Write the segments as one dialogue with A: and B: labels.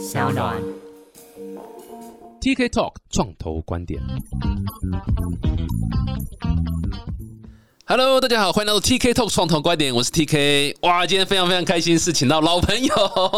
A: 小暖。
B: TK Talk 创投观点。Hello，大家好，欢迎来到 TK Talk 创投观点，我是 TK。哇，今天非常非常开心，是请到老朋友，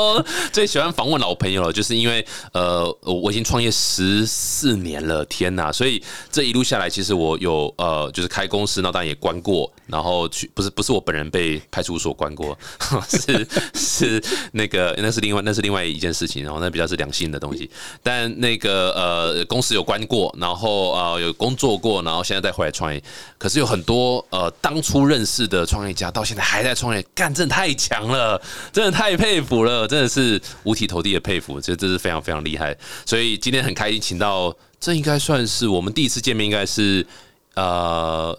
B: 最喜欢访问老朋友了，就是因为呃，我已经创业十四年了，天哪！所以这一路下来，其实我有呃，就是开公司，那当然也关过，然后去不是不是我本人被派出所关过，是是那个那是另外那是另外一件事情，然后那比较是良心的东西，但那个呃公司有关过，然后呃有工作过，然后现在再回来创业，可是有很多呃当初认识的创业家到现在还在创业，干真的太强了，真的太佩服了，真的是五体投地的佩服，这这是非常非常厉害，所以今天很开心请到，这应该算是我们第一次见面，应该是呃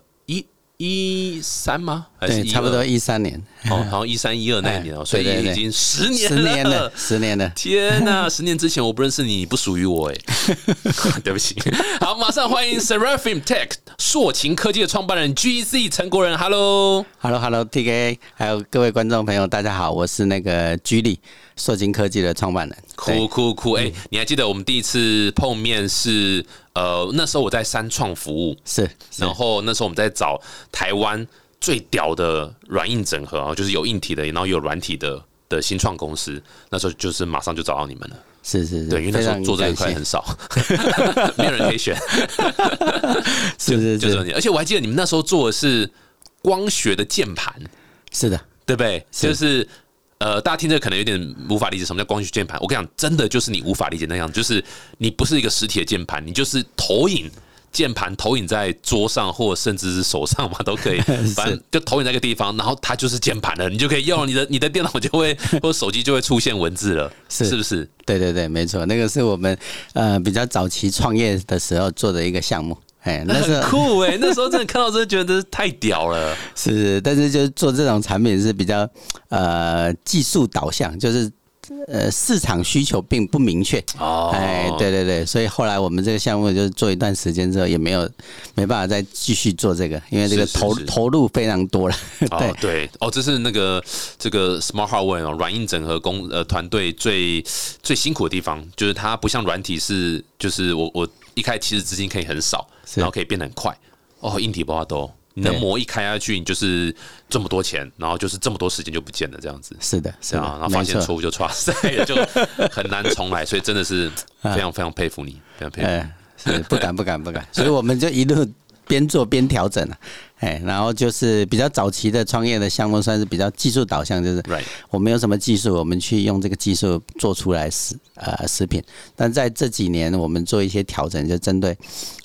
B: 一三吗？还是
C: 对，差不多
B: 12
C: 一三年，
B: 哦，好像一三一二那一年哦，
C: 哎
B: 所以已经十年
C: 十年
B: 了
C: 了，。十年了。
B: 天呐！十年之前我不认识你，你不属于我哎，对不起。好，马上欢迎 Seraphim Tech 硕勤科技的创办人 GZ 陈国仁，Hello。
C: Hello，Hello，TK，还有各位观众朋友，大家好，我是那个 G 力硕金科技的创办人。
B: 酷酷酷！哎、你还记得我们第一次碰面是呃那时候我在三创服务，
C: 是，是
B: 然后那时候我们在找台湾最屌的软硬整合啊，就是有硬体的，然后有软体的的新创公司。那时候就是马上就找到你们了。
C: 是是是，
B: 对，因为那时候做这一块很少，没有人可以选，
C: 是是是。
B: 而且我还记得你们那时候做的是光学的键盘，
C: 是的，
B: 对不对？
C: 是
B: 就是呃，大家听着可能有点无法理解什么叫光学键盘。我跟你讲，真的就是你无法理解那样，就是你不是一个实体的键盘，你就是投影。键盘投影在桌上，或甚至是手上嘛，都可以。反正就投影在一个地方，然后它就是键盘了，你就可以用你的你的电脑就会或手机就会出现文字了，
C: 是
B: 是不是？
C: 对对对，没错，那个是我们呃比较早期创业的时候做的一个项目。哎，那是
B: 很酷哎、那时候真的看到，真的觉得太屌了。
C: 是是，但是就是做这种产品是比较呃技术导向，就是呃市场需求并不明确。
B: 哦
C: 哎，对对对，所以后来我们这个项目就是做一段时间之后，也没有没办法再继续做这个，因为这个投投入非常多了。
B: 哦
C: 对，
B: 对哦，这是那个这个 Smart Hardware 哦，软硬整合工呃团队最最辛苦的地方，就是它不像软体是，就是我我一开始其实资金可以很少，然后可以变得很快。哦，硬体不要多，你的膜一开下去，你就是这么多钱，然后就是这么多时间就不见了，这样子。
C: 是的，是
B: 啊，然后发现错误就错赛了，就 很难重来，所以真的是非常非常佩服你，非常佩服
C: 不敢不敢不敢，所以我们就一路边做边调整了。哎，然后就是比较早期的创业的项目，算是比较技术导向，就是我们有什么技术，我们去用这个技术做出来食呃食品。但在这几年，我们做一些调整，就针对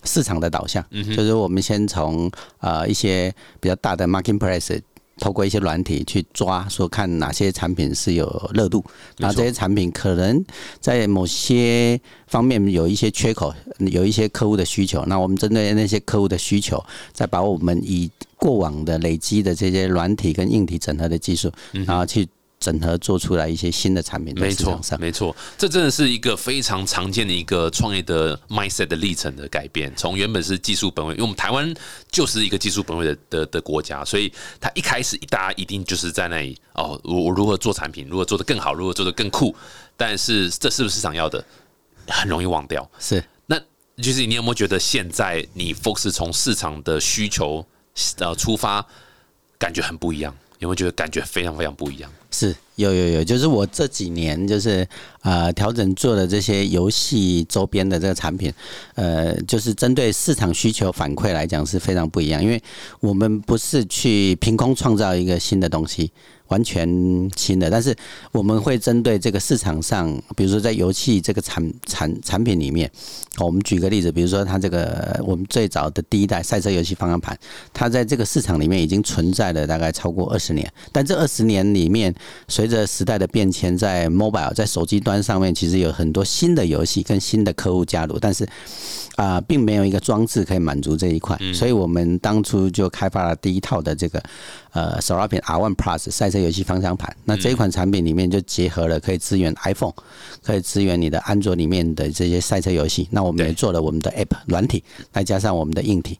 C: 市场的导向，就是我们先从呃一些比较大的 marketplace。透过一些软体去抓，说看哪些产品是有热度，然后这些产品可能在某些方面有一些缺口，有一些客户的需求，那我们针对那些客户的需求，再把我们以过往的累积的这些软体跟硬体整合的技术，然后去整合做出来一些新的产品在
B: 没错
C: 市场，上。
B: 没错，这真的是一个非常常见的一个创业的 mindset 的历程的改变。从原本是技术本位，因为我们台湾就是一个技术本位的的的国家，所以他一开始大家一定就是在那里哦，我我如何做产品，如何做得更好，如何做得更酷。但是这是不是市场要的，很容易忘掉。
C: 是
B: 那就是你有没有觉得现在你 focus 从市场的需求呃出发，感觉很不一样？有没有觉得感觉非常非常不一样？
C: 是有有有，就是我这几年就是呃调整做的这些游戏周边的这个产品，呃，就是针对市场需求反馈来讲是非常不一样，因为我们不是去凭空创造一个新的东西，完全新的，但是我们会针对这个市场上，比如说在游戏这个产产产品里面，我们举个例子，比如说它这个我们最早的第一代赛车游戏方向盘，它在这个市场里面已经存在了大概超过二十年，但这二十年里面，随着时代的变迁，在 mobile 在手机端上面，其实有很多新的游戏跟新的客户加入，但是啊、并没有一个装置可以满足这一块，所以我们当初就开发了第一套的这个呃 s o r a p i n R1 Plus 赛车游戏方向盘。那这一款产品里面就结合了可以支援 iPhone，可以支援你的安卓里面的这些赛车游戏。那我们也做了我们的 App 软体，再加上我们的硬体。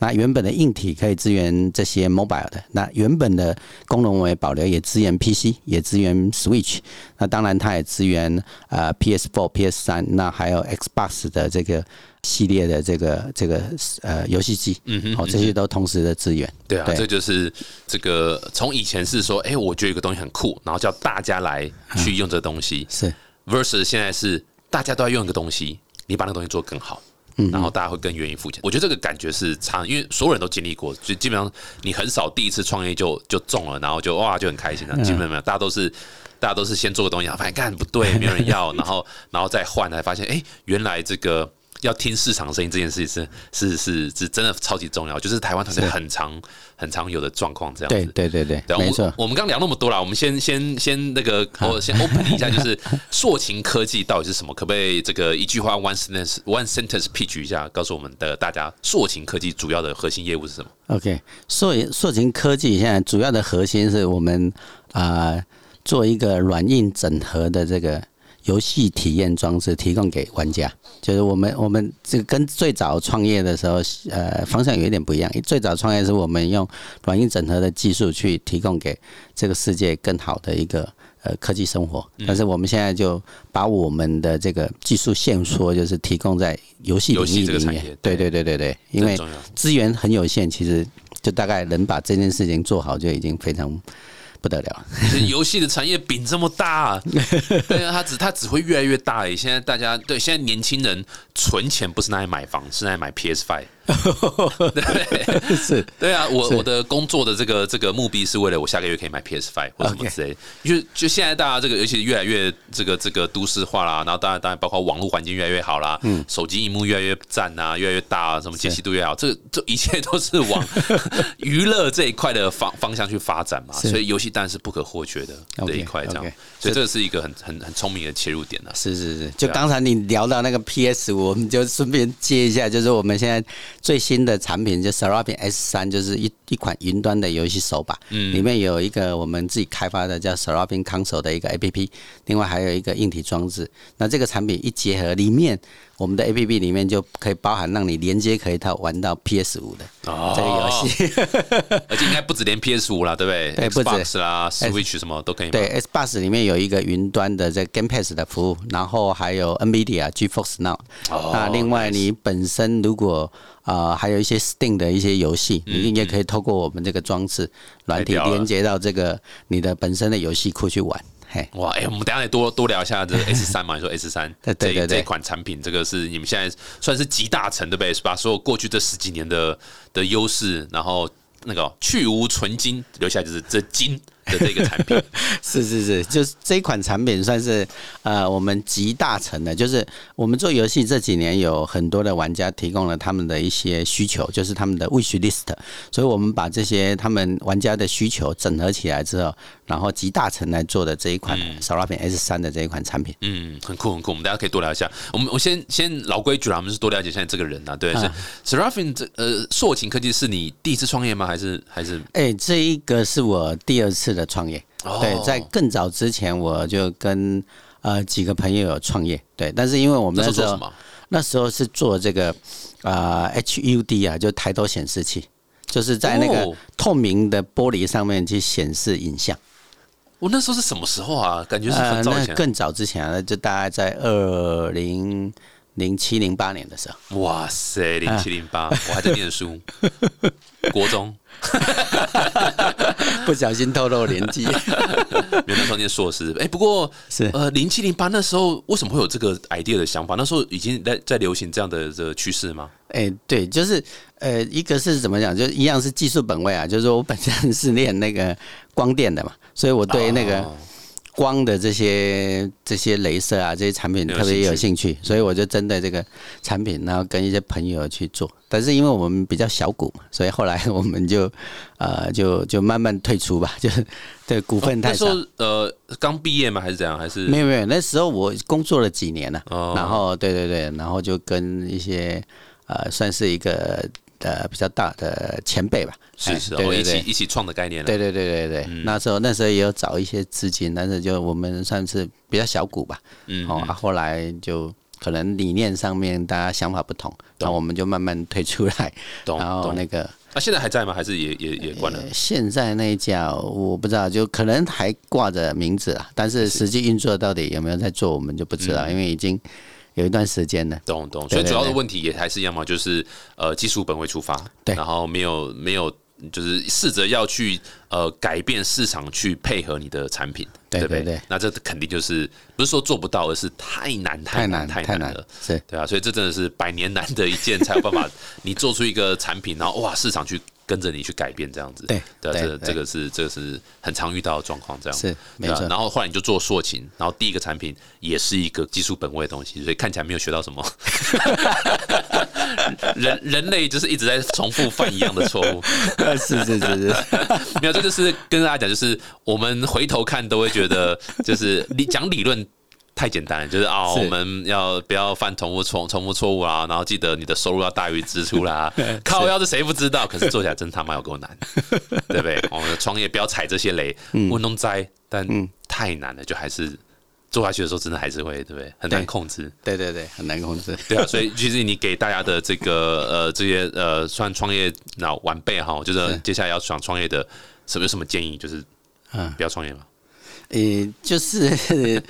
C: 那原本的硬体可以支援这些 mobile 的，那原本的功能我也保留，也支援 PC，也支援 Switch。那当然它也支援呃 PS4、PS3，那还有 Xbox 的这个系列的这个这个呃游戏机，嗯哼，哦，这些都同时的支援。
B: 对啊，这就是这个从以前是说，哎，我觉得一个东西很酷，然后叫大家来去用这个东西，
C: 是
B: versus 现在是大家都要用一个东西，你把那个东西做更好。然后大家会更愿意付钱，我觉得这个感觉是差，因为所有人都经历过，就基本上你很少第一次创业就就中了，然后就哇就很开心了。基本上没有，大家都是大家都是先做个东西，发现干不对，没有人要，然后然后再换，才发现哎，原来这个。要听市场声音这件事情是是是是真的超级重要，就是台湾团队很常很常有的状况这样
C: 子。对对对对，没错。
B: 我们刚聊那么多了，我们先先先那个我先 open 一下，就是 硕勤科技到底是什么？可不可以这个一句话 one sentence one sentence pitch 一下，告诉我们的大家硕勤科技主要的核心业务是什么
C: ？OK，硕硕勤科技现在主要的核心是我们啊做一个软硬整合的这个。游戏体验装置提供给玩家，就是我们我们这个跟最早创业的时候，呃，方向有一点不一样。最早创业是我们用软硬整合的技术去提供给这个世界更好的一个呃科技生活，但是我们现在就把我们的这个技术线索就是提供在游戏领域里面。对对对对对，因为资源很有限，其实就大概能把这件事情做好就已经非常。不得了，
B: 游戏的产业饼这么大，对啊，它只它只会越来越大。现在大家对现在年轻人存钱不是拿来买房，是拿来买 PS Five。对，
C: 是，
B: 对啊，我我的工作的这个这个目的是为了我下个月可以买 PS Five 或什么之类。就就现在大家这个，尤其越来越这个这个都市化啦，然后当然当然包括网络环境越来越好啦，嗯，手机荧幕越来越赞啊，越来越大啊，什么解析度越好，这这一切都是往 娱乐这一块的方方向去发展嘛。所以游戏当然是不可或缺的这一块，这样。所以这是一个很很很聪明的切入点呢。
C: 是是是，就刚才你聊到那个 PS 五，我们就顺便接一下，就是我们现在。最新的产品就 Seraphin S 三，就是一一款云端的游戏手把，嗯，里面有一个我们自己开发的叫 Seraphin Console 的一个 A P P，另外还有一个硬体装置。那这个产品一结合，里面我们的 A P P 里面就可以包含让你连接可以到玩到 P S 五的这个游戏，
B: 而且应该不止连 P S 五啦，对不对？
C: 对，不止
B: 啦，Switch 什么都可以。
C: 对，S Bus 里面有一个云端的这 Game Pass 的服务，然后还有 NVIDIA GeForce Now。那另外你本身如果啊，还有一些 Steam 的一些游戏，你也可以透过我们这个装置软体连接到这个你的本身的游戏库去玩。嘿，
B: 哇，哎，我们等下得多多聊一下这个 S 三嘛？你说 S 三这这款产品，这个是你们现在算是集大成，对不对？把所有过去这十几年的的优势，然后那个去无存金，留下就是这金。的这个产品
C: 是是是，就是这一款产品算是呃我们集大成的，就是我们做游戏这几年有很多的玩家提供了他们的一些需求，就是他们的 wish list，所以我们把这些他们玩家的需求整合起来之后，然后集大成来做的这一款 s o l a r i n S 三的这一款产品，
B: 嗯，很酷很酷，我们大家可以多聊一下。我们我先先老规矩了，我们是多了解现在这个人啊，对，是 s o l a r i n 这呃硕勤科技是你第一次创业吗？还是还是？
C: 哎，这一个是我第二次的。创业。对，在更早之前我就跟呃几个朋友有创业。对，但是因为我们那时候那时候是做这个啊 HUD 啊，就抬头显示器，就是在那个透明的玻璃上面去显示影像。
B: 我那时候是什么时候啊？感觉是很早前，
C: 更早之前啊，就大概在二零零七零八年的时候。
B: 哇塞，零七零八，我还在念书，国中。
C: 不小心透露年纪，
B: 原来时候念硕士。哎，不过
C: 是
B: 呃零七零八那时候为什么会有这个 idea 的想法？那时候已经在在流行这样的这个趋势吗？
C: 哎，对，就是呃一个是怎么讲，就一样是技术本位啊，就是说我本身是练那个光电的嘛，所以我对那个。光的这些这些镭射啊，这些产品特别有兴趣，所以我就针对这个产品，然后跟一些朋友去做。但是因为我们比较小股嘛，所以后来 我们就呃就就慢慢退出吧，就是对股份太少。
B: 那时候呃刚毕业吗？还是怎样？还是
C: 没有没有，那时候我工作了几年了，然后对对对，然后就跟一些呃算是一个。呃，比较大的前辈吧，
B: 是是，对一起一起创的概念。
C: 对对对对对，那时候那时候也有找一些资金，但是就我们算是比较小股吧。嗯，哦，后来就可能理念上面大家想法不同，那我们就慢慢推出来，
B: 懂
C: 然后
B: 懂
C: 那个。
B: 啊，现在还在吗？还是也也也关了？
C: 呃现在那一家我不知道，就可能还挂着名字啊，但是实际运作到底有没有在做，我们就不知道，因为已经有一段时间了。
B: 懂懂，所以主要的问题也还是一样嘛，就是呃技术本位出发，
C: 对
B: 然后没有没有就是试着要去呃改变市场去配合你的产品，不对？
C: 对对对
B: 那这肯定就是不是说做不到，而是太难
C: 太
B: 难
C: 难太难
B: 太难了。
C: 是
B: 对啊，所以这真的是百年难得一见，才有办法 你做出一个产品，然后哇，市场去跟着你去改变这样子。
C: 对
B: 对这这个是这个是很常遇到的状况，这样。
C: 是没错。
B: 然后后来你就做硕琴，然后第一个产品也是一个技术本位的东西，所以看起来没有学到什么。人人类就是一直在重复犯一样的错误，
C: 是是是是，
B: 没有，这就是跟大家讲，就是我们回头看都会觉得，就是理讲理论太简单了，就是啊、
C: 是
B: 我们要不要犯重复重重复错误啊，然后记得你的收入要大于支出啦。靠，要是谁不知道？可是做起来真他妈有够难，对不对？我们创业不要踩这些雷，问东栽，但太难了，就还是做下去的时候，真的还是会，对不对？很难控制。
C: 对对对，很难控制。
B: 对啊，所以其实你给大家的这个呃这些呃算创业老晚辈哈，就是
C: 是
B: 接下来要想创业的，什么有什么建议？就是
C: 嗯
B: 不要创业嘛。
C: 呃，就是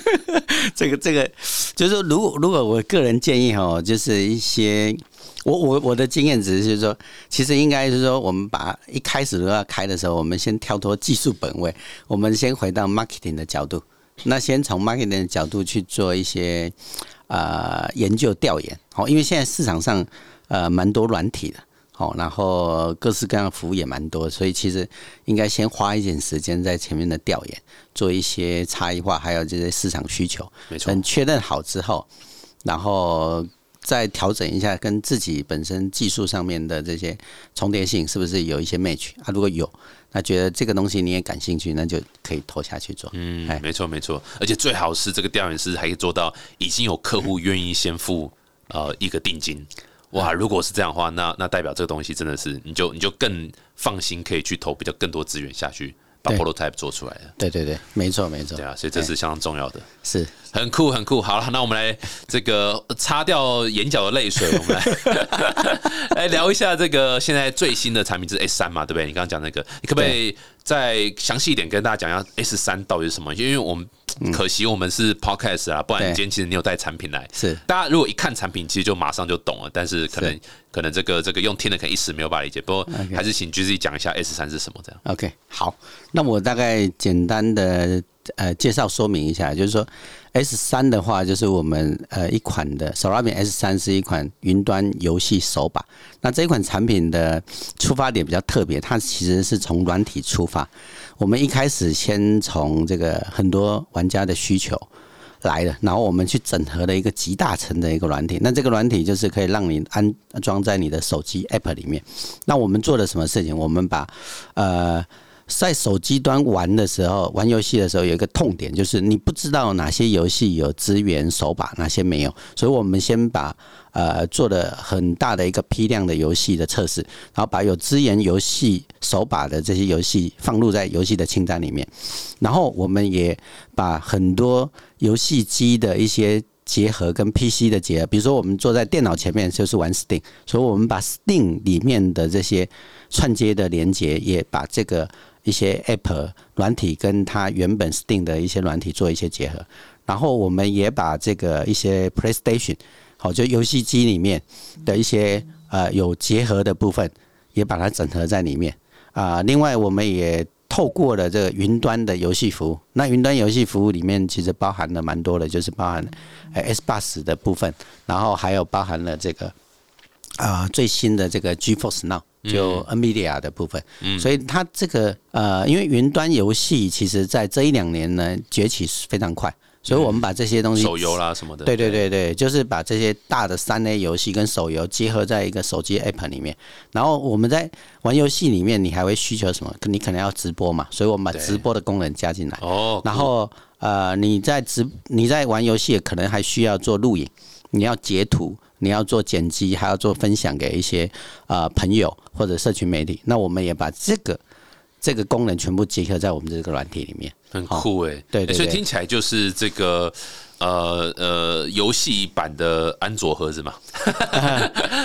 C: 这个这个，就是说，如果如果我个人建议哈，就是一些我我我的经验只是说，其实应该是说，我们把一开始都要开的时候，我们先跳脱技术本位，我们先回到 marketing 的角度，那先从 marketing 的角度去做一些呃研究调研，好，因为现在市场上呃蛮多软体的。好，然后各式各样的服务也蛮多，所以其实应该先花一点时间在前面的调研，做一些差异化，还有这些市场需求，
B: 没错
C: 等确认好之后，然后再调整一下跟自己本身技术上面的这些重叠性是不是有一些 match 啊？如果有，那觉得这个东西你也感兴趣，那就可以投下去做。
B: 嗯
C: 哎，
B: 没错没错，而且最好是这个调研师还可以做到已经有客户愿意先付呃一个定金。哇，如果是这样的话，那那代表这个东西真的是你就你就更放心，可以去投比较更多资源下去，把 prototype 做出来了。
C: 对对对，没错没错
B: 对，啊，所以这是相当重要的。
C: 是
B: 很酷，很酷。好了，那我们来这个擦掉眼角的泪水，我们来 来聊一下这个现在最新的产品，就是 S 三嘛，对不对？你刚刚讲那个，你可不可以再详细一点跟大家讲一下 S 三到底是什么？因为我们可惜我们是 podcast 啊，不然
C: 对。
B: 今天其实你有带产品来，
C: 是。
B: 大家如果一看产品，其实就马上就懂了。但是可能
C: 是。
B: 可能这个这个用听的可能一时没有办法理解，不过还是请 G Z 讲一下 S 三是什么这样。
C: OK，好，那我大概简单的呃介绍说明一下，就是说 S 三的话，就是我们呃一款的 Solabian S 三是一款云端游戏手把。那这款产品的出发点比较特别，它其实是从软体出发。我们一开始先从这个很多玩家的需求。来的，然后我们去整合了一个集大成的一个软体，那这个软体就是可以让你安装在你的手机 App 里面。那我们做了什么事情？我们把呃，在手机端玩的时候，玩游戏的时候有一个痛点，就是你不知道哪些游戏有支援手把，哪些没有。所以我们先把呃做了很大的一个批量的游戏的测试，然后把有支援游戏手把的这些游戏放入在游戏的清单里面，然后我们也把很多游戏机的一些结合跟 PC 的结合，比如说我们坐在电脑前面就是玩 Steam，所以我们把 Steam 里面的这些串接的连接，也把这个一些 App 软体跟它原本 Steam 的一些软体做一些结合，然后我们也把这个一些 PlayStation 好，就游戏机里面的一些呃有结合的部分，也把它整合在里面啊、另外，我们也透过了这个云端的游戏服务，那云端游戏服务里面其实包含了蛮多的，就是包含呃 S 八十的部分，然后还有包含了这个啊、最新的这个 GeForce Now。就 NVIDIA 的部分，所以它这个呃，因为云端游戏其实在这一两年呢崛起非常快，所以我们把这些东西
B: 手游啦什么的，
C: 对对对对，就是把这些大的三 A 游戏跟手游结合在一个手机 App 里面。然后我们在玩游戏里面，你还会需求什么？你可能要直播嘛，所以我们把直播的功能加进来。
B: 哦，
C: 然后呃，你在直你在玩游戏，可能还需要做录影，你要截图，你要做剪辑，还要做分享给一些呃朋友或者社群媒体。那我们也把这个这个功能全部结合在我们这个软体里面。
B: 很酷哎，
C: 对
B: 所以听起来就是这个呃呃游戏版的安卓盒子嘛，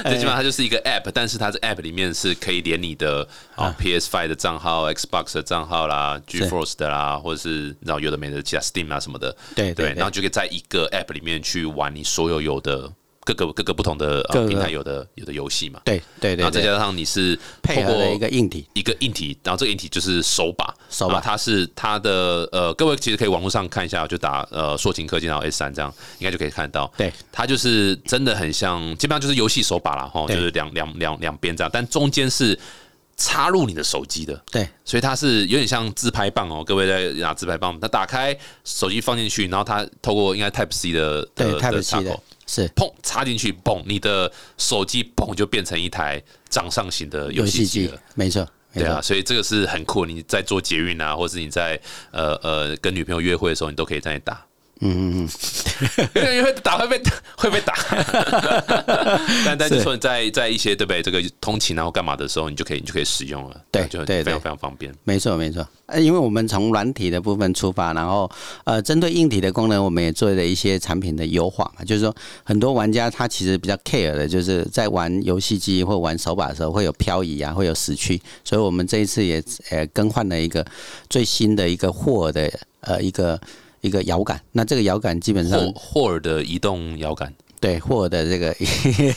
B: 最起码它就是一个 App，但是它这 App 里面是可以连你的啊 PS Five 的账号、Xbox 的账号啦、GeForce 的啦，或者是你知道有的没的其他 Steam 啊什么的，对
C: 对。
B: 然后就可以在一个 App 里面去玩你所有有的各个各个不同的呃平台有的有的游戏嘛，
C: 对对对对，
B: 然后再加上你是
C: 配合一个硬体，
B: 一个硬体，然后这个硬体就是手把，
C: 手把。
B: 啊它是它的呃，各位其实可以网络上看一下，就打呃硕勤科技然后 S 三这样，应该就可以看得到。
C: 对，
B: 它就是真的很像，基本上就是游戏手把啦，哈，就是两两两两边这样，但中间是插入你的手机的。
C: 对。
B: 所以它是有点像自拍棒哦，各位在拿自拍棒，它打开手机放进去，然后它透过应该 Type C 的
C: 对 Type C
B: 插
C: 的
B: 口，
C: 是
B: 砰插进去，砰，你的手机砰就变成一台掌上型的游
C: 游戏机
B: 了。，
C: 没错，没错
B: 对啊，，所以这个是很酷。你在做捷运啊，或是你在呃呃跟女朋友约会的时候，你都可以在那里打。
C: 嗯嗯嗯，
B: 因为会打会被会被打，但但是
C: 是
B: 说你在在一些对不对？这个通勤然后干嘛的时候，你就可以你就可以使用了，
C: 对
B: 就
C: 对对
B: 非常非常方便。
C: 没错没错。呃，因为我们从软体的部分出发，然后呃，针对硬体的功能，我们也做了一些产品的优化嘛。就是说，很多玩家他其实比较 care 的，就是在玩游戏机或玩手把的时候会有漂移啊，会有死区，所以我们这一次也呃更换了一个最新的一个霍尔的呃一个一个摇杆。那这个摇杆基本上
B: 霍霍尔的移动摇杆，
C: 对霍尔的这个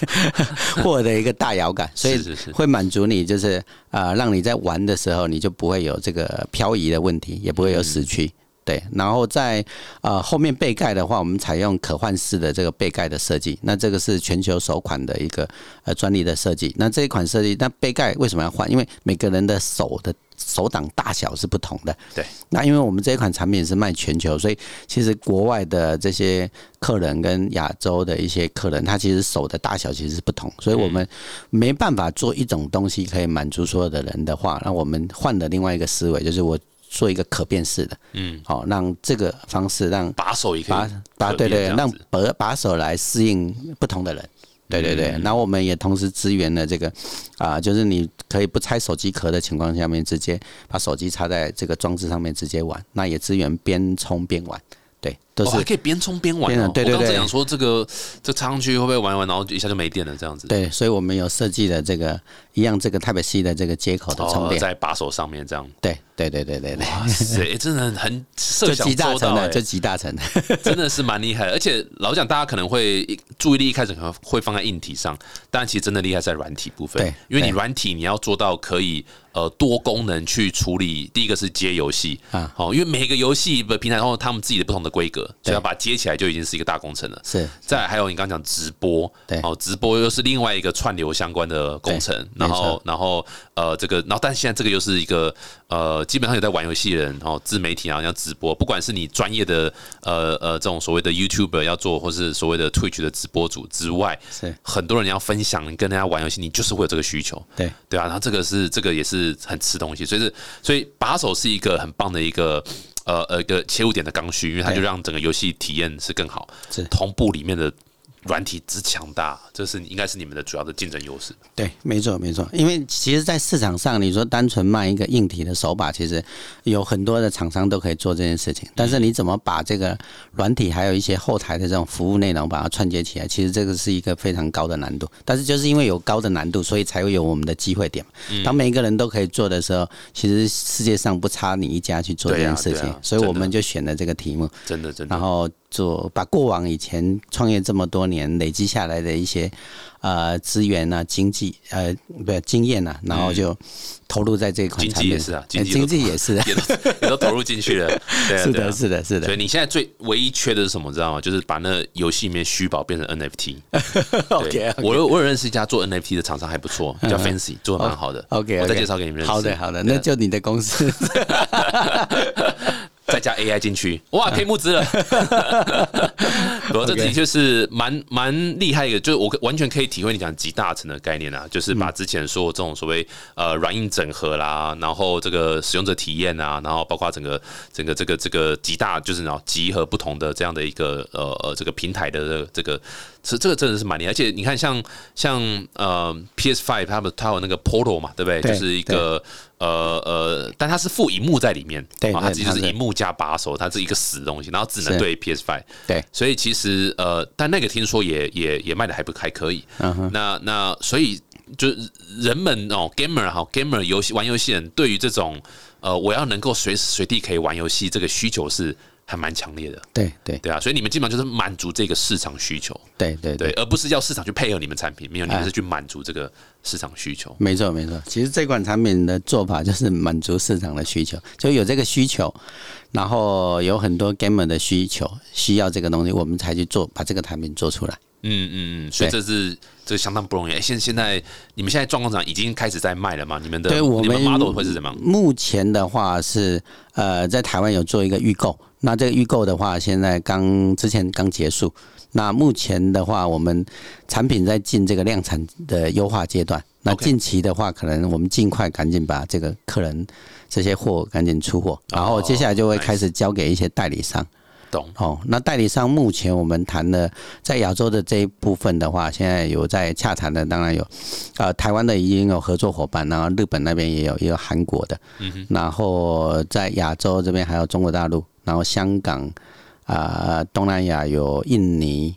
C: 霍尔的一个大摇杆，所以会满足你就是啊、呃让你在玩的时候你就不会有这个漂移的问题，也不会有死区。对，然后在呃后面背盖的话，我们采用可换式的这个背盖的设计，那这个是全球首款的一个呃专利的设计。那这一款设计，那背盖为什么要换？因为每个人的手的手掌大小是不同的。
B: 对，
C: 那因为我们这一款产品是卖全球，所以其实国外的这些客人跟亚洲的一些客人，他其实手的大小其实是不同，所以我们没办法做一种东西可以满足所有的人的话，那我们换了另外一个思维，就是我做一个可变式的，
B: 嗯，
C: 好、让这个方式让
B: 把手也可以
C: 把把对对，让把把手来适应不同的人。对对对，那我们也同时支援了这个啊，就是你可以不拆手机壳的情况下面，直接把手机插在这个装置上面直接玩，那也支援边充边玩，对，都
B: 哦，
C: 是
B: 还可以边充边玩
C: 对对对
B: 在想说这个这插上去会不会玩一玩，然后一下就没电了这样子？
C: 对，所以我们有设计了这个一样这个 Type C 的这个接口的充
B: 哦，
C: 电，
B: 在把手上面这样。
C: 对对对对对对，
B: 哇塞，欸 真的很设
C: 就
B: 想
C: 集大成的，
B: 周到欸
C: 就集大成的，
B: 真的是蛮厉害。而且老实讲，大家可能会注意力一开始可能会放在硬体上，但其实真的厉害在软体部分。
C: 对
B: 因为你软体你要做到可以呃多功能去处理。第一个是接游戏
C: 啊
B: 好，因为每个游戏的平台都有他们自己的不同的规格，所以
C: 对。
B: 要把它接起来就已经是一个大工程了。
C: 是。
B: 再来还有你刚刚讲直播，
C: 对。
B: 哦，直播又是另外一个串流相关的工程，然后然后呃这个，然后但现在这个又是一个呃基本上有在玩游戏的人，然后自媒体啊要直播，不管是你专业的呃呃这种所谓的 YouTuber 要做，或是所谓的 Twitch 的直播主之外，
C: 是，
B: 很多人要分享跟人家玩游戏，你就是会有这个需求。
C: 对。
B: 对啊，然后这个是这个也是很吃东西，所以是所以把手是一个很棒的一个呃呃一个切入点的刚需，因为它就让整个游戏体验是更好，
C: 是。
B: 同步里面的软体之强大，这是应该是你们的主要的竞争优势。
C: 对，没错没错，因为其实，在市场上，你说单纯卖一个硬体的手把，其实有很多的厂商都可以做这件事情。但是你怎么把这个软体还有一些后台的这种服务内容把它串接起来，其实这个是一个非常高的难度。但是就是因为有高的难度，所以才会有我们的机会点当每一个人都可以做的时候，其实世界上不差你一家去做这件事情，所以我们就选了这个题目。
B: 真的真的
C: 然。后做把过往以前创业这么多年累积下来的一些呃资源啊、经济呃不是经验啊，然后就投入在这一款
B: 经济。也是啊
C: 呃
B: 经济
C: 经济也是，
B: 也都 也都投入进去了，对啊，
C: 是的，是的，是的。
B: 所以你现在最唯一缺的是什么？知道吗？就是把那游戏里面虚宝变成 NFT。
C: OK，
B: 对我有我有认识一家做 NFT 的厂商，还不错，叫 Fancy，做的蛮好的。
C: OK，
B: 我再介绍给你们认识。
C: 好的，好的，那就你的公司。
B: 再加 AI 进去，哇，可以募资了。不过这
C: OK
B: 的确是蛮蛮厉害的，就是我完全可以体会你讲集大成的概念啊，就是把之前说这种所谓呃软硬整合啦，然后这个使用者体验啊，然后包括整个整个这个这个集大就是然后集合不同的这样的一个呃呃这个平台的这个。这这个真的是蛮厉害，而且你看像像呃 PS Five 他们它有那个 Portal 嘛，对不对？
C: 对
B: 就是一个呃呃，但它是附荧幕在里面，
C: 对
B: 啊它其实就
C: 是
B: 是荧幕加把手，它是一个死东西，然后只能对 PS Five。
C: 对，
B: 所以其实呃，但那个听说也也也卖的还不还可以。
C: 嗯哼，
B: 那那所以就是人们哦，gamer 哈，gamer 游戏玩游戏人对于这种呃，我要能够随时随地可以玩游戏这个需求是还蛮强烈的，
C: 对对
B: 对啊，所以你们基本上就是满足这个市场需求，
C: 对对
B: 对，而不是要市场去配合你们产品，没有，你们
C: 哎
B: 是去满足这个市场需求。
C: 没错没错。其实这款产品的做法就是满足市场的需求，就有这个需求，然后有很多 gamer 的需求需要这个东西，我们才去做把这个产品做出来。
B: 嗯嗯嗯，所以这是这相当不容易。哎，现现在你们现在状况上已经开始在卖了吗？你们的
C: 对我
B: 你们
C: 们
B: model 会是怎么样？
C: 目前的话是呃，在台湾有做一个预购，那这个预购的话，现在刚之前刚结束。那目前的话，我们产品在进这个量产的优化阶段。那近期的话，可能我们尽快赶紧把这个客人这些货赶紧出货，然后接下来就会开始交给一些代理商。
B: 懂？
C: 哦，那代理商目前我们谈的在亚洲的这一部分的话，现在有在洽谈的，当然有，呃，台湾的已经有合作伙伴，然后日本那边也有，也有韩国的，
B: 嗯哼，
C: 然后在亚洲这边还有中国大陆，然后香港啊、东南亚有印尼，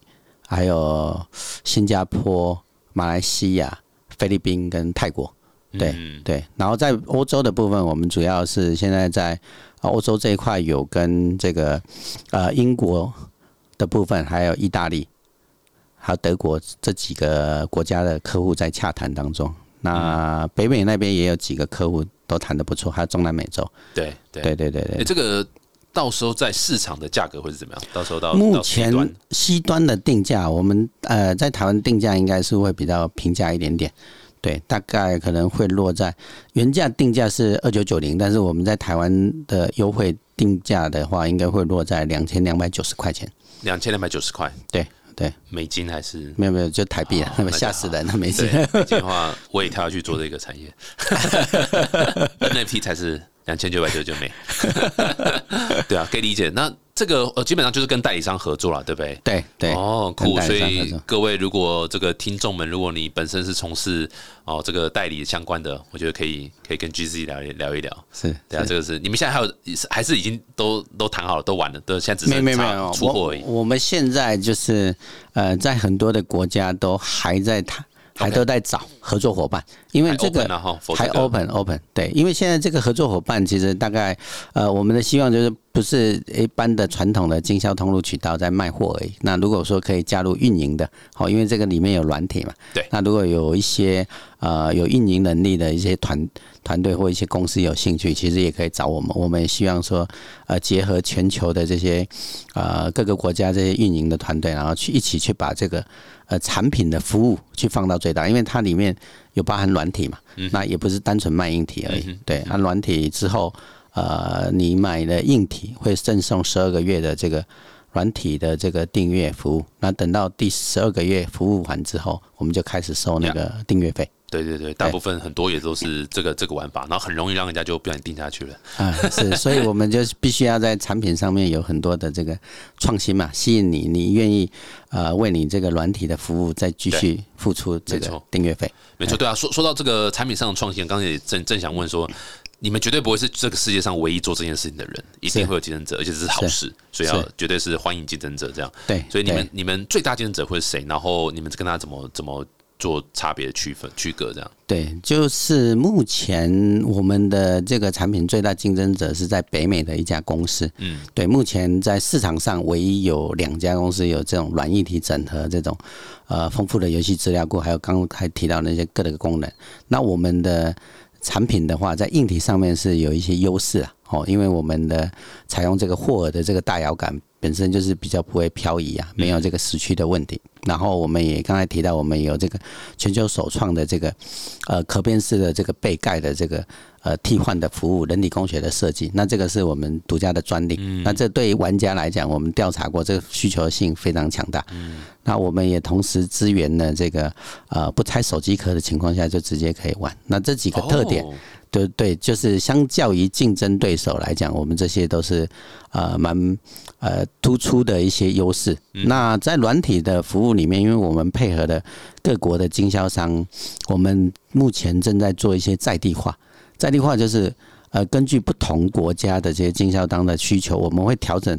C: 还有新加坡、马来西亚、菲律宾跟泰国。对
B: 嗯
C: 对，然后在欧洲的部分，我们主要是现在在呃欧洲这一块有跟这个呃英国的部分，还有意大利，还有德国这几个国家的客户在洽谈当中。那北美那边也有几个客户都谈的不错，还有中南美洲。
B: 对对
C: 对对对。
B: 这个到时候在市场的价格会是怎么样？到时候到
C: 目前西端的定价，我们呃在台湾定价应该是会比较平价一点点，对，大概可能会落在原价定价是二九九零，但是我们在台湾的优惠定价的话，应该会落在两千两百九十块钱。
B: 两千两百九十块
C: 对对，
B: 美金还是？
C: 没有没有，就台币啊，那么吓死人了，美
B: 金。，美金的话，我也跳下去做这个产业，NFT 才是两千九百九十九美。对啊，可以理解。那这个呃，基本上就是跟代理商合作了，对不对？
C: 对对，
B: 哦，酷！所以各位，如果这个听众们，如果你本身是从事哦这个代理相关的，我觉得可以可以跟 GZ 聊一聊一聊。
C: 是，
B: 对啊，这个是你们现在还有还是已经都都谈好了，都完了，都现在只
C: 没没有没有，
B: 出货而已。
C: 我我们现在就是呃，在很多的国家都还在谈，还都在找合作伙伴，因为
B: 还
C: 这个还 open open 对，因为现在这个合作伙伴其实大概呃，我们的希望就是不是一般的传统的经销通路渠道在卖货而已。那如果说可以加入运营的，好，因为这个里面有软体嘛，
B: 对
C: 那如果有一些呃有运营能力的一些团团队或一些公司有兴趣，其实也可以找我们。我们也希望说呃结合全球的这些呃各个国家这些运营的团队，然后去一起去把这个呃产品的服务去放到最大，因为它里面有包含软体嘛，那也不是单纯卖硬体而已。对，按软体之后，呃，你买的硬体会赠送十二个月的这个软体的这个订阅服务。那等到第十二个月服务完之后，我们就开始收那个订阅费。
B: 对对对，大部分很多也都是这个这个玩法，然后很容易让人家就不想定下去了。
C: 啊，是，所以我们就必须要在产品上面有很多的这个创新嘛，吸引你，你愿意呃为你这个软体的服务再继续付出这个订阅费。
B: 没错，对啊，说说到这个产品上的创新，刚才也正正想问说，你们绝对不会是这个世界上唯一做这件事情的人，一定会有竞争者，而且这是好事，所以要绝对是欢迎竞争者这样。
C: 对，
B: 所以你们你们最大竞争者会是谁？然后你们跟他怎么怎么做差别区分区隔这样？
C: 对，就是目前我们的这个产品最大竞争者是在北美的一家公司。
B: 嗯，
C: 对，目前在市场上唯一有两家公司有这种软硬体整合这种呃丰富的游戏资料库，还有刚才提到那些各个功能。那我们的产品的话，在硬体上面是有一些优势啊，哦，因为我们的采用这个霍尔的这个大摇杆本身就是比较不会漂移啊，没有这个时区的问题。然后我们也刚才提到，我们有这个全球首创的这个呃可变式的这个背盖的这个呃替换的服务，人体工学的设计，那这个是我们独家的专利。那这对于玩家来讲，我们调查过，这个需求性非常强大。那我们也同时支援了这个呃不拆手机壳的情况下，就直接可以玩。那这几个特点。
B: 哦
C: 对对，就是相较于竞争对手来讲，我们这些都是呃蛮呃突出的一些优势。那在软体的服务里面，因为我们配合的各国的经销商，我们目前正在做一些在地化。在地化就是呃，根据不同国家的这些经销商的需求，我们会调整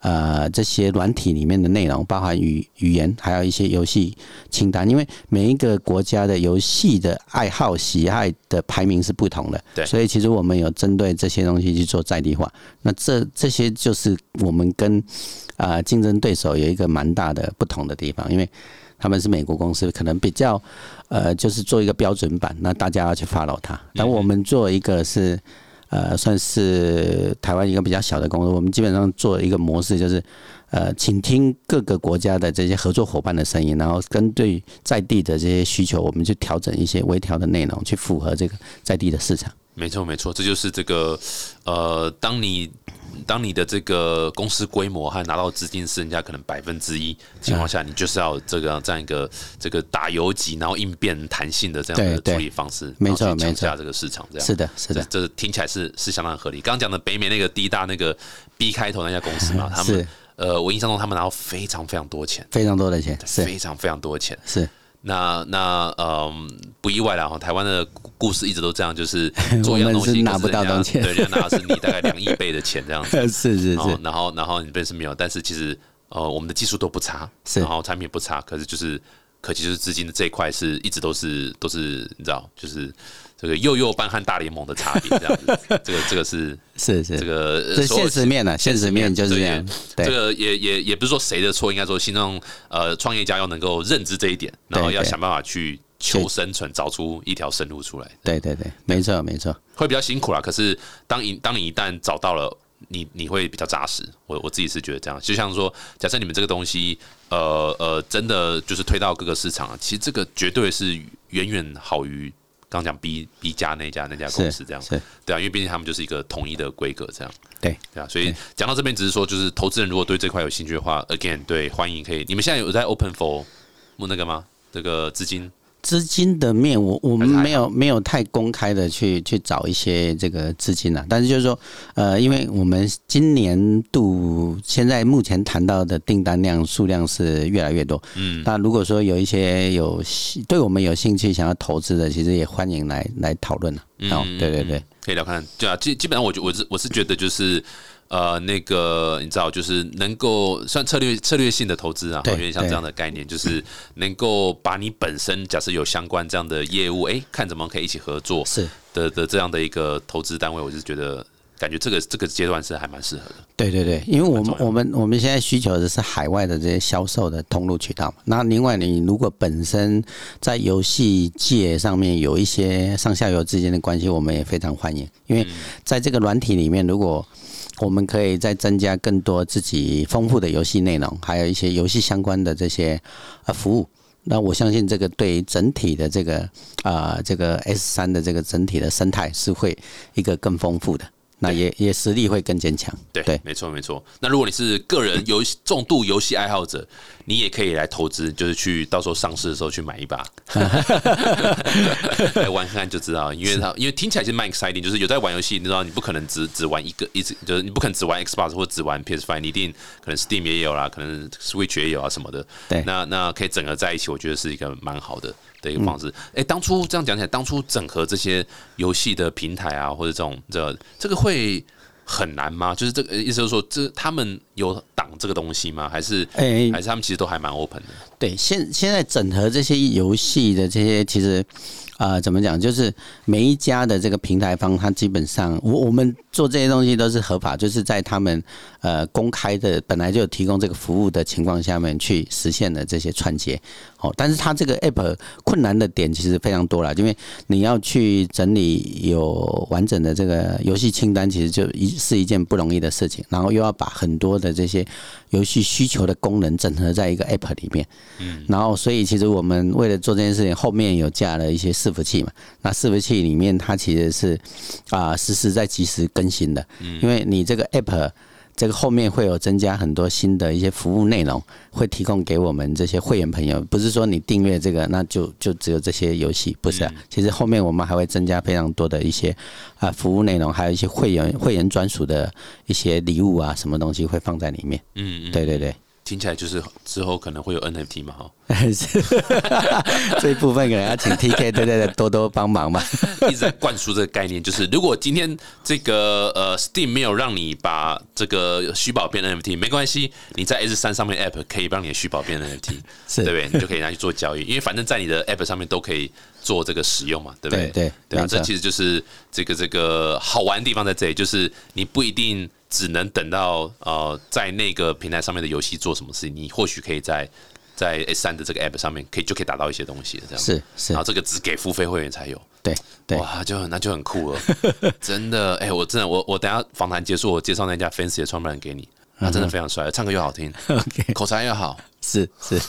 C: 呃这些软体里面的内容，包含语语言，还有一些游戏清单。因为每一个国家的游戏的爱好喜爱的排名是不同的，
B: 对
C: 所以其实我们有针对这些东西去做在地化。那这这些就是我们跟啊竞争对手有一个蛮大的不同的地方，因为他们是美国公司，可能比较呃就是做一个标准版，那大家要去 follow 它。但我们做一个是呃算是台湾一个比较小的公司，我们基本上做一个模式就是。呃，请听各个国家的这些合作伙伴的声音，然后根据在地的这些需求，我们去调整一些微调的内容，去符合这个在地的市场。
B: 没错，没错，这就是这个呃，当你当你的这个公司规模和拿到资金是人家可能百分之一情况下，你就是要这个这样一个这个打游击，然后应变弹性的这样的处理方式，
C: 没错没错。
B: 这个市场，这样。
C: 是的，是的，
B: 这这听起来是是相当合理。刚刚讲的北美那个第一大那个 B 开头那家公司嘛，他们呃，我印象中他们拿到非常非常多钱，
C: 非常多的钱，是。
B: 非常非常多的钱。
C: 是，
B: 那那嗯，不意外啦，哈，台湾的故事一直都这样，就是 做一样东西
C: 拿不到东西
B: 对，人家拿的是你大概两亿 倍的钱这样子。
C: 是是是，
B: 然后然后你本身没有，但是其实呃，我们的技术都不差，
C: 是。
B: 然后产品不差，可是就是可惜就是资金的这一块是一直都是都是你知道，就是这个幼幼班和大联盟的差别这样子，这个这个是
C: 是是，
B: 这个
C: 现实面呢，现实面就是这样，
B: 这
C: 对
B: 个也也也不是说谁的错，应该说新创呃创业家要能够认知这一点，然后要想办法去求生存，找出一条生路出来，
C: 对对对，没错没错，
B: 会比较辛苦啦。可是当你当你一旦找到了。你你会比较扎实，我我自己是觉得这样，就像说，假设你们这个东西，呃呃，真的就是推到各个市场，其实这个绝对是远远好于刚讲 B B 加那家那家公司这样，
C: 是
B: 对啊，因为毕竟他们就是一个统一的规格这样。
C: 对
B: 对啊，所以讲到这边，只是说，就是投资人如果对这块有兴趣的话，again，对，欢迎可以。你们现在有在 open for 那个吗？这个资金
C: 资金的面，我我们没有没有太公开的去去找一些这个资金啊，但是就是说，呃，因为我们今年度现在目前谈到的订单量数量是越来越多，
B: 嗯，
C: 那如果说有一些有对我们有兴趣想要投资的，其实也欢迎来来讨论了。哦，对对对，
B: 可以聊看。对啊，基基本上我觉我是我是觉得就是。呃，那个你知道，就是能够算策略策略性的投资啊，
C: 对
B: 有点像这样的概念，就是能够把你本身假设有相关这样的业务，哎，看怎么可以一起合作
C: 是
B: 的的这样的一个投资单位，我是觉得感觉这个这个阶段是还蛮适合的。
C: 对对对，因为我们我们我们现在需求的是海外的这些销售的通路渠道嘛。那另外，你如果本身在游戏界上面有一些上下游之间的关系，我们也非常欢迎。因为在这个软体里面，如果我们可以再增加更多自己丰富的游戏内容，还有一些游戏相关的这些呃服务。那我相信这个对整体的这个啊、这个 S 三的这个整体的生态是会一个更丰富的，那也也实力会更坚强。
B: 对，
C: 对
B: 没错没错。那如果你是个人游戏重度游戏爱好者，你也可以来投资，就是去到时候上市的时候去买一把 来玩看看就知道。因为它因为听起来其实蛮 exciting，就是有在玩游戏，你知道你不可能只只玩一个，一直就是你不可能只玩 Xbox 或只玩 PS Five，你一定可能 Steam 也有啦，可能 Switch 也有啊什么的。
C: 对
B: 那那可以整合在一起，我觉得是一个蛮好的的一个
C: 嗯
B: 方式。哎、当初这样讲起来，当初整合这些游戏的平台啊，或者这种这这个会很难吗？就是这个意思，就是说，这他们有挡这个东西吗？还是
C: 哎、
B: 还是他们其实都还蛮 open 的？
C: 对，现现在整合这些游戏的这些，其实啊、呃怎么讲？就是每一家的这个平台方，它基本上，我我们做这些东西都是合法，就是在他们呃公开的本来就提供这个服务的情况下面去实现的这些串接。哦，但是它这个 app 困难的点其实非常多了，因为你要去整理有完整的这个游戏清单，其实就一是一件不容易的事情，然后又要把很多的这些游戏需求的功能整合在一个 app 里面。然后，所以其实我们为了做这件事情，后面有架了一些伺服器嘛。那伺服器里面它其实是啊、实时在及时更新的，嗯因为你这个 app 这个后面会有增加很多新的一些服务内容，会提供给我们这些会员朋友。不是说你订阅这个，那就就只有这些游戏，不是啊。其实后面我们还会增加非常多的一些啊服务内容，还有一些会员会员专属的一些礼物啊，什么东西会放在里面。
B: 嗯，嗯
C: 对对对。
B: 听起来就是之后可能会有 NFT 嘛，哈，
C: 这一部分可能要请 TK 对对对多多帮忙嘛。
B: 一直在灌输这个概念，就是如果今天这个呃 Steam 没有让你把这个虚宝变 NFT，没关系，你在 S 三上面 App 可以让你的虚宝变 NFT，
C: 是
B: 对不对？你就可以拿去做交易，因为反正在你的 App 上面都可以做这个使用嘛，对不对？
C: 对对
B: 对啊，这其实就是这个这个好玩的地方在这里，就是你不一定只能等到呃在那个平台上面的游戏做什么事情，你或许可以在在 S 三的这个 App 上面可以就可以打到一些东西这样。
C: 是是。
B: 然后这个只给付费会员才有。
C: 对对，
B: 哇，就那就很酷了，真的。哎、我真的，我我等下访谈结束，我介绍那家 Fancy 的创办人给你，他真的非常帅，唱歌又好听 口才又好。
C: 是是，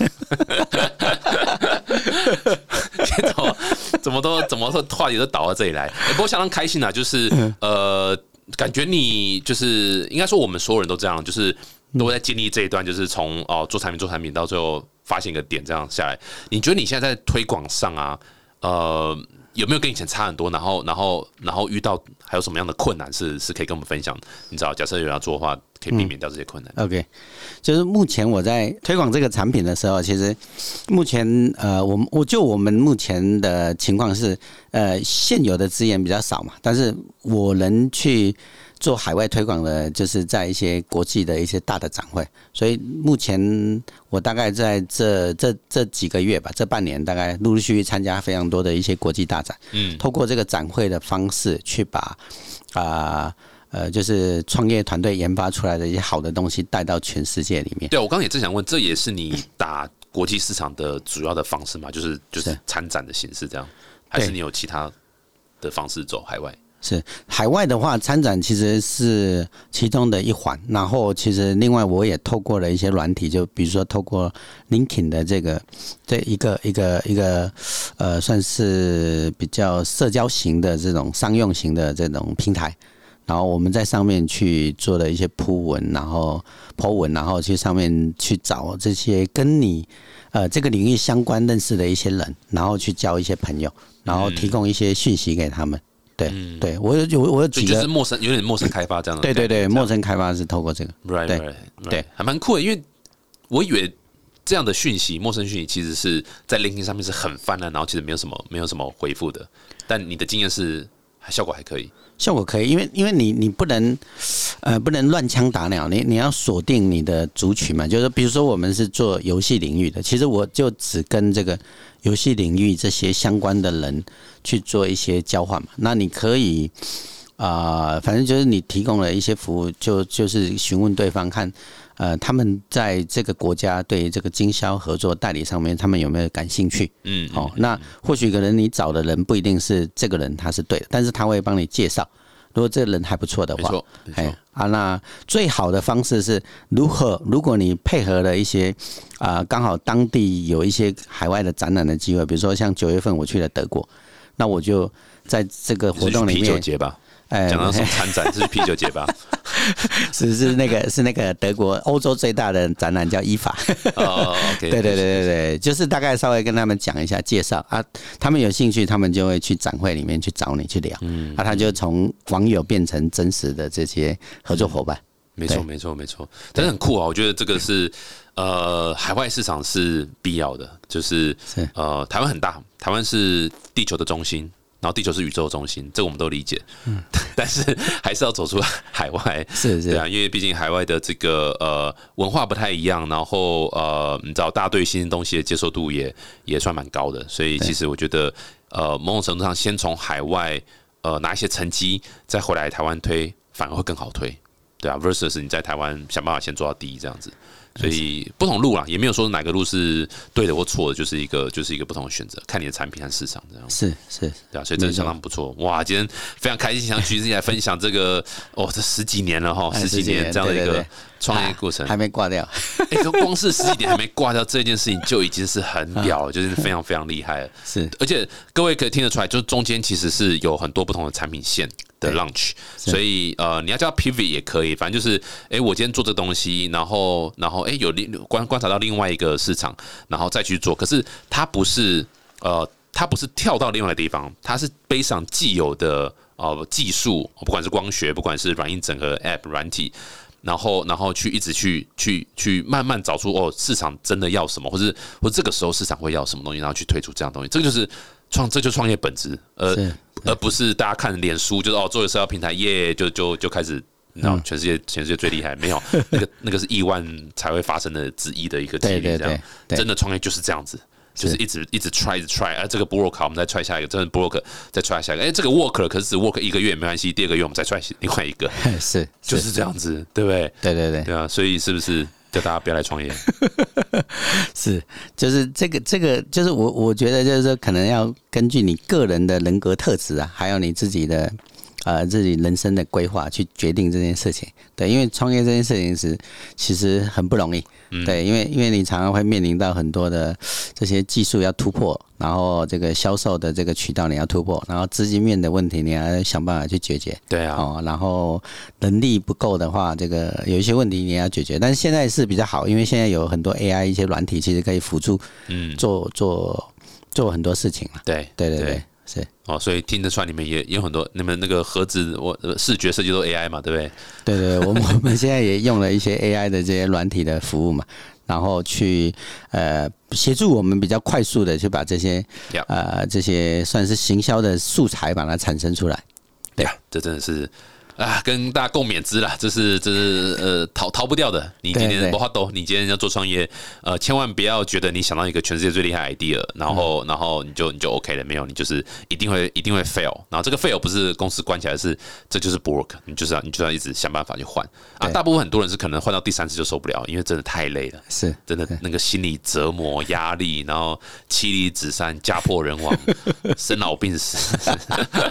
B: 怎么怎么都怎么说话题都导到这里来、哎不过相当开心啊，就是呃，感觉你就是应该说我们所有人都这样，就是都会在经历这一段，就是从哦做产品做产品到最后发现一个点这样下来。你觉得你现在在推广上啊，呃，有没有跟以前差很多？然后然后然后遇到还有什么样的困难是是可以跟我们分享？你知道，假设有要做的话，可以避免掉这些困难。
C: OK，就是目前我在推广这个产品的时候，其实目前呃，我们我就我们目前的情况是，呃，现有的资源比较少嘛，但是我能去做海外推广的，就是在一些国际的一些大的展会，所以目前我大概在这这这几个月吧，这半年大概陆陆续续参加非常多的一些国际大展，
B: 嗯，
C: 透过这个展会的方式去把啊。呃，就是创业团队研发出来的一些好的东西带到全世界里面。
B: 对，我刚刚也正想问，这也是你打国际市场的主要的方式吗？就是就是
C: 是
B: 参展的形式这样，还是你有其他的方式走海外？
C: 是海外的话，参展其实是其中的一环。然后，其实另外我也透过了一些软体，就比如说透过 LinkedIn 的这个这一个一个一个呃，算是比较社交型的这种商用型的这种平台。然后我们在上面去做了一些铺文，然后 po 文，然后去上面去找这些跟你呃这个领域相关认识的一些人，然后去交一些朋友，然后提供一些讯息给他们。对，对我有有我有几个
B: 就是，陌生，有点陌生开发这样的。
C: 对对对，陌生开发是透过这个
B: ，right
C: 对
B: right，
C: 对。
B: 还蛮酷的，因为我以为这样的讯息，陌生讯息其实是在 LinkedIn 上面是很泛滥，然后其实没有什么没有什么回复的，但你的经验是还效果还可以。
C: 效果可以，因为因为你你不能呃不能乱枪打鸟，你你要锁定你的族群嘛，就是比如说我们是做游戏领域的，其实我就只跟这个游戏领域这些相关的人去做一些交换嘛，那你可以。啊、反正就是你提供了一些服务，就就是询问对方看，呃，他们在这个国家对于这个经销合作代理上面，他们有没有感兴趣？
B: 嗯，
C: 哦，那或许可能你找的人不一定是这个人他是对的，但是他会帮你介绍。如果这个人还不错的话，
B: 没错，没错
C: 哎。啊，那最好的方式是如何？如果你配合了一些啊，刚、好当地有一些海外的展览的机会，比如说像九月份我去了德国，那我就在这个活动里面
B: 啤酒
C: 面，
B: 节吧，
C: 哎
B: 讲到什么 参展，这是啤酒节吧？
C: 是是那个是那个德国欧洲最大的展览叫伊法，
B: 哦
C: 对对对对对，就是大概稍微跟他们讲一下介绍。啊，他们有兴趣，他们就会去展会里面去找你去聊，嗯，啊，他就从网友变成真实的这些合作伙伴，
B: 没错，没错，没错，但是很酷啊！我觉得这个是呃，海外市场是必要的，就是
C: 是。
B: 呃，台湾很大，台湾是地球的中心，然后地球是宇宙中心，这个我们都理解。嗯，但是还是要走出海外，
C: 是是。
B: 对啊，因为毕竟海外的这个呃文化不太一样，然后呃，你知道大家对新的东西的接受度也也算蛮高的，所以其实我觉得呃，某种程度上先从海外呃拿一些成绩，再回来台湾推，反而会更好推。对啊，versus 你在台湾想办法先做到第一这样子，所以不同路啦，也没有说哪个路是对的或错的，就是一个就是一个不同的选择，看你的产品和市场这样。
C: 是是，
B: 对啊，所以真的相当不错哇！今天非常开心，想举自己来分享这个哦，这十几年了哈，
C: 哎
B: 十几年这样的一个创业过程，
C: 还没挂掉，
B: 哎，说光是十几年还没挂掉这件事情，就已经是很屌了，就是非常非常厉害了。
C: 是
B: 而且各位可以听得出来，就是中间其实是有很多不同的产品线的 launch，所以呃，你要叫 pivot 也可以，反正就是，哎、我今天做这东西，然后然后哎、有另观观察到另外一个市场，然后再去做，可是它不是呃，它不是跳到另外一个地方，它是背上既有的呃技术，不管是光学，不管是软硬整合 app 软体。然后然后去一直去去去慢慢找出哦市场真的要什么，或者或这个时候市场会要什么东西，然后去推出这样东西，这个就是创这就创业本质，呃，而不是大家看脸书就是哦做社交平台耶就就就开始。你知道全世界全世界最厉害没有？那个那个是亿万才会发生的之一的一个几率，这样真的创业就是这样子，就是一直一直 try 一直 try，哎，这个不 work，我们再 try 下一个，真的不 work，再 try 下一个，哎，这个 work 了，可是只 work 一个月没关系，第二个月我们再 try 另外一个，
C: 是
B: 就是这样子，对不对？
C: 对对对，
B: 对啊，所以是不是叫大家不要来创业？
C: 是，就是这个这个，就是我我觉得就是说，可能要根据你个人的人格特质啊，还有你自己的。呃，自己人生的规划去决定这件事情，对，因为创业这件事情是其实很不容易，对，因为因为你常常会面临到很多的这些技术要突破，然后这个销售的这个渠道你要突破，然后资金面的问题你要想办法去解决，
B: 对啊，
C: 哦，然后能力不够的话，这个有一些问题你要解决，但是现在是比较好，因为现在有很多 AI 一些软体其实可以辅助，嗯，做做做很多事情了，
B: 对，
C: 对对。对。是
B: 哦，所以听得出来你们也有很多，你们那个盒子我视觉设计都 AI 嘛，对不对？
C: 对对，我们我们现在也用了一些 AI 的这些软体的服务嘛，然后去呃协助我们比较快速的去把这些呃这些算是行销的素材把它产生出来。
B: 对啊，这真的是。啊，跟大家共勉之啦，这是这是呃逃逃不掉的。你今天不花多，你今天要做创业，呃，千万不要觉得你想到一个全世界最厉害 idea，然后然后你就你就 OK 了，没有，你就是一定会一定会 fail。然后这个 fail 不是公司关起来，是这就是不 work，你就是要你就要一直想办法去换啊。大部分很多人是可能换到第三次就受不了，因为真的太累了，
C: 是
B: 真的那个心理折磨、压力，然后妻离子散、家破人亡、生老病死，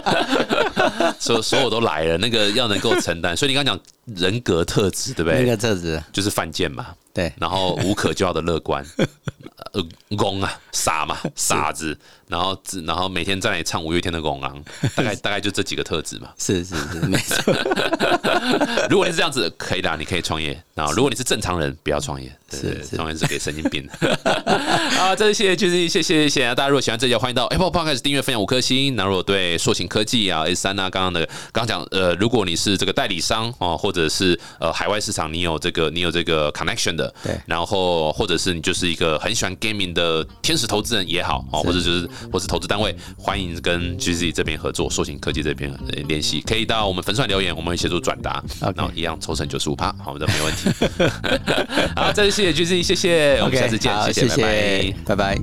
B: 所所有都来了，那个。要能够承担，所以你刚讲人格特质，对不对？
C: 人格特质
B: 就是犯贱嘛，
C: 对。
B: 然后无可救药的乐观，呃，公啊，傻嘛，傻子。然后，然后每天在那里唱五月天的《拱狼》，大概 大概就这几个特质嘛。
C: 是是是，没错。
B: 如果你是这样子，可以啦，你可以创业。然后，如果你是正常人，不要创业。是创业是给神经病的。啊，这些就是谢谢谢谢大家。如果喜欢这集，欢迎到 Apple Podcast 订阅、分享五颗星。那如果对硕行科技啊、S 三啊，刚刚的刚刚讲，呃，如果你是这个代理商哦，或者是呃海外市场，你有这个你有这个 connection 的，
C: 对。
B: 然后，或者是你就是一个很喜欢 gaming 的天使投资人也好，啊，或者就是。或是投资单位，欢迎跟 G Z 这边合作，硕行科技这边联系，可以到我们粉串留言，我们会协助转达，然后一样抽成九十五趴，好，的，没问题。好，再次谢谢 G Z，谢谢，我们下次见，谢谢，
C: 拜拜。